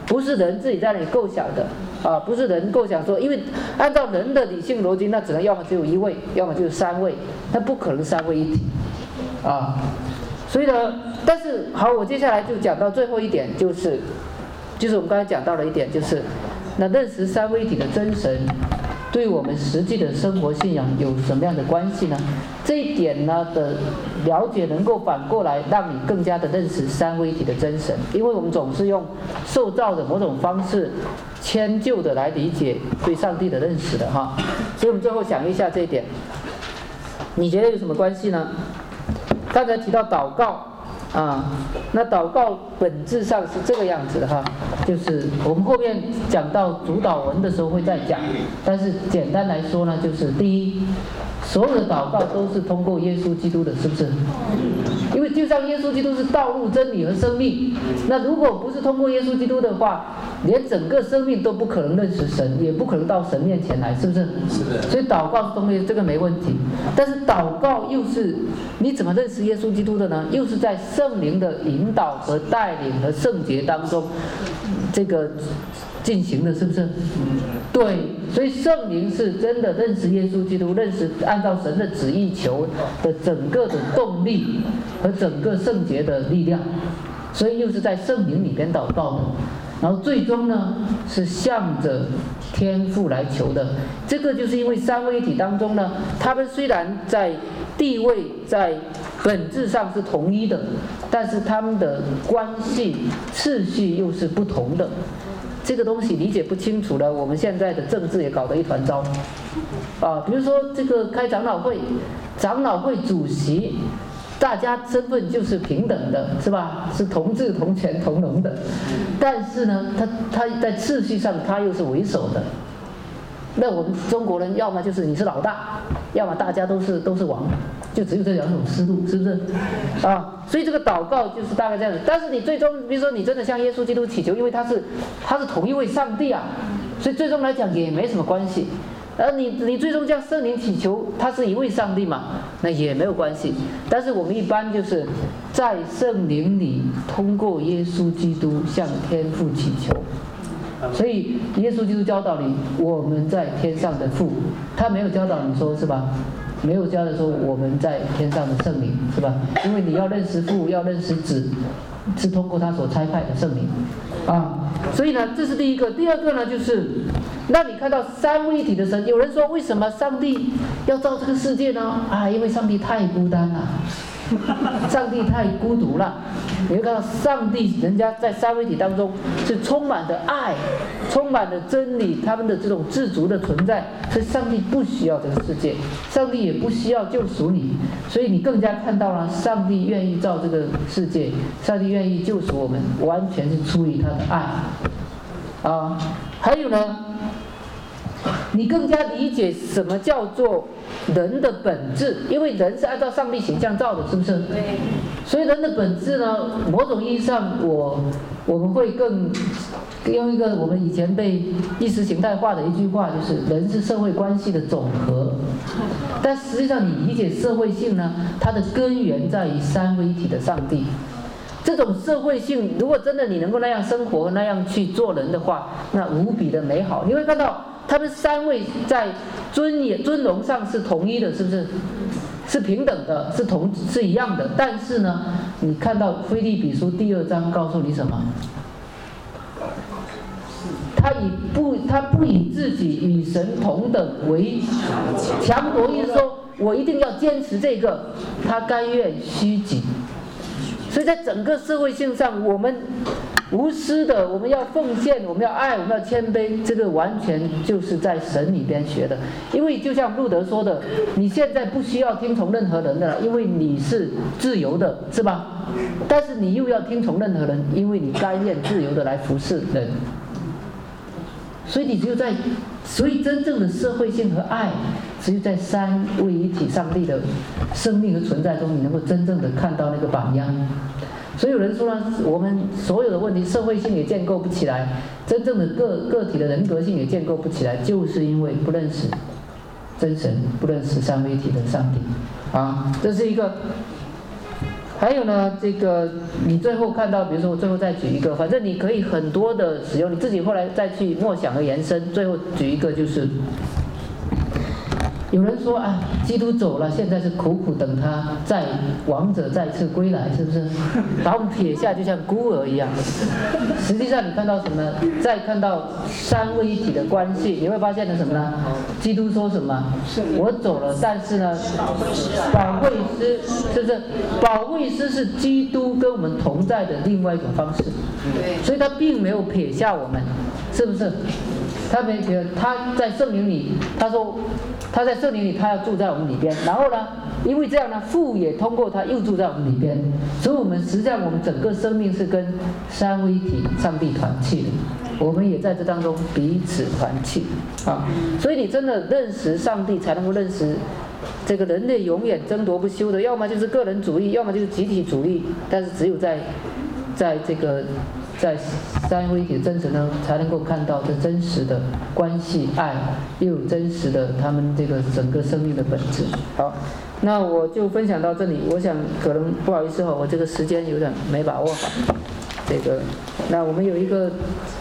不是人自己在那里构想的啊，不是人构想说，因为按照人的理性逻辑，那只能要么只有一位，要么就是三位，那不可能三位一体啊。所以呢，但是好，我接下来就讲到最后一点，就是，就是我们刚才讲到了一点，就是那认识三位一体的真神，对我们实际的生活信仰有什么样的关系呢？这一点呢的了解，能够反过来让你更加的认识三位一体的真神，因为我们总是用受造的某种方式迁就的来理解对上帝的认识的哈，所以我们最后想一下这一点，你觉得有什么关系呢？刚才提到祷告啊，那祷告本质上是这个样子的哈，就是我们后面讲到主导文的时候会再讲，但是简单来说呢，就是第一。所有的祷告都是通过耶稣基督的，是不是？因为就像耶稣基督是道路、真理和生命，那如果不是通过耶稣基督的话，连整个生命都不可能认识神，也不可能到神面前来，是不是？
是的。
所以祷告是通过这个没问题，但是祷告又是你怎么认识耶稣基督的呢？又是在圣灵的引导和带领和圣洁当中，这个。进行的是不是？对，所以圣灵是真的认识耶稣基督，认识按照神的旨意求的整个的动力和整个圣洁的力量，所以又是在圣灵里边祷告的。然后最终呢是向着天父来求的。这个就是因为三位一体当中呢，他们虽然在地位在本质上是同一的，但是他们的关系次序又是不同的。这个东西理解不清楚了，我们现在的政治也搞得一团糟。啊，比如说这个开长老会，长老会主席，大家身份就是平等的，是吧？是同治、同权、同荣的。但是呢，他他在秩序上他又是为首的。那我们中国人要么就是你是老大，要么大家都是都是王，就只有这两种思路，是不是？啊，所以这个祷告就是大概这样子。但是你最终，比如说你真的向耶稣基督祈求，因为他是他是同一位上帝啊，所以最终来讲也没什么关系。而你你最终向圣灵祈求，他是一位上帝嘛，那也没有关系。但是我们一般就是在圣灵里通过耶稣基督向天父祈求。所以耶稣基督教导你，我们在天上的父，他没有教导你说是吧？没有教的说我们在天上的圣灵是吧？因为你要认识父，要认识子，是通过他所差派的圣灵啊。所以呢，这是第一个。第二个呢，就是让你看到三位一体的神。有人说，为什么上帝要造这个世界呢？啊，因为上帝太孤单了。上帝太孤独了，你会看到上帝，人家在三位一体当中是充满着爱，充满着真理，他们的这种自足的存在，所以上帝不需要这个世界，上帝也不需要救赎你，所以你更加看到了上帝愿意造这个世界，上帝愿意救赎我们，完全是出于他的爱，啊，还有呢，你更加理解什么叫做。人的本质，因为人是按照上帝形象造的，是不是？
对。
所以人的本质呢，某种意义上，我我们会更用一个我们以前被意识形态化的一句话，就是人是社会关系的总和。但实际上，你理解社会性呢，它的根源在于三位一体的上帝。这种社会性，如果真的你能够那样生活、那样去做人的话，那无比的美好。你会看到。他们三位在尊严、尊荣上是统一的，是不是？是平等的，是同是一样的。但是呢，你看到《菲利比书》第二章告诉你什么？他以不，他不以自己与神同等为强夺，意思说我一定要坚持这个，他甘愿虚己。所以在整个社会性上，我们。无私的，我们要奉献，我们要爱，我们要谦卑，这个完全就是在神里边学的。因为就像路德说的，你现在不需要听从任何人的，因为你是自由的，是吧？但是你又要听从任何人，因为你甘愿自由的来服侍人。所以你只有在，所以真正的社会性和爱，只有在三位一体上帝的生命和存在中，你能够真正的看到那个榜样。所以有人说呢，我们所有的问题，社会性也建构不起来，真正的个个体的人格性也建构不起来，就是因为不认识真神，不认识三位一体的上帝，啊，这是一个。还有呢，这个你最后看到，比如说我最后再举一个，反正你可以很多的使用，你自己后来再去默想和延伸。最后举一个就是。有人说啊，基督走了，现在是苦苦等他再王者再次归来，是不是？把我们撇下，就像孤儿一样。实际上，你看到什么？再看到三位一体的关系，你会发现的什么呢？基督说什么？我走了，但是呢，保惠师，是不是？保惠师是基督跟我们同在的另外一种方式。所以他并没有撇下我们，是不是？他没觉得他在圣灵里，他说他在圣灵里，他要住在我们里边。然后呢，因为这样呢，父也通过他又住在我们里边，所以我们实际上我们整个生命是跟三位一体上帝团契的。我们也在这当中彼此团契啊。所以你真的认识上帝，才能够认识这个人类永远争夺不休的，要么就是个人主义，要么就是集体主义。但是只有在在这个。在三位一体真实呢，才能够看到这真实的关系爱，又有真实的他们这个整个生命的本质。好，那我就分享到这里。我想可能不好意思哈，我这个时间有点没把握好。这个，那我们有一个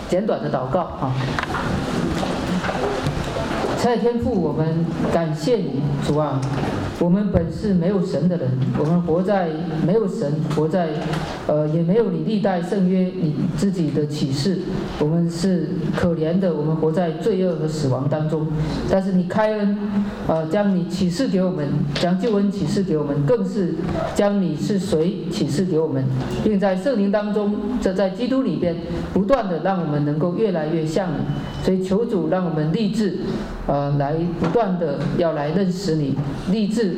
简短的祷告啊。蔡天父，我们感谢你，主啊。我们本是没有神的人，我们活在没有神，活在呃也没有你历代圣约你自己的启示，我们是可怜的，我们活在罪恶和死亡当中。但是你开恩，呃，将你启示给我们，将救恩启示给我们，更是将你是谁启示给我们，并在圣灵当中，这在基督里边不断的让我们能够越来越像你。所以求主让我们立志，呃，来不断的要来认识你，立志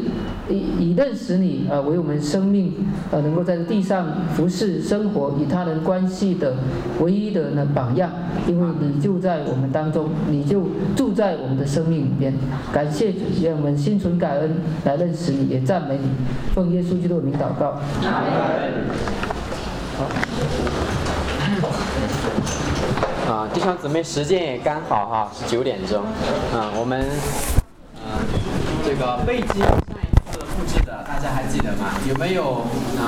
以以认识你呃为我们生命呃能够在地上服侍生活与他人关系的唯一的那榜样，因为你就在我们当中，你就住在我们的生命里边。感谢主，让我们心存感恩来认识你，也赞美你，奉耶稣基督的名祷告。好。
啊，弟兄姊妹，时间也刚好哈，是九点钟。啊，我们呃这个背景上一次布置的，大家还记得吗？有没有啊？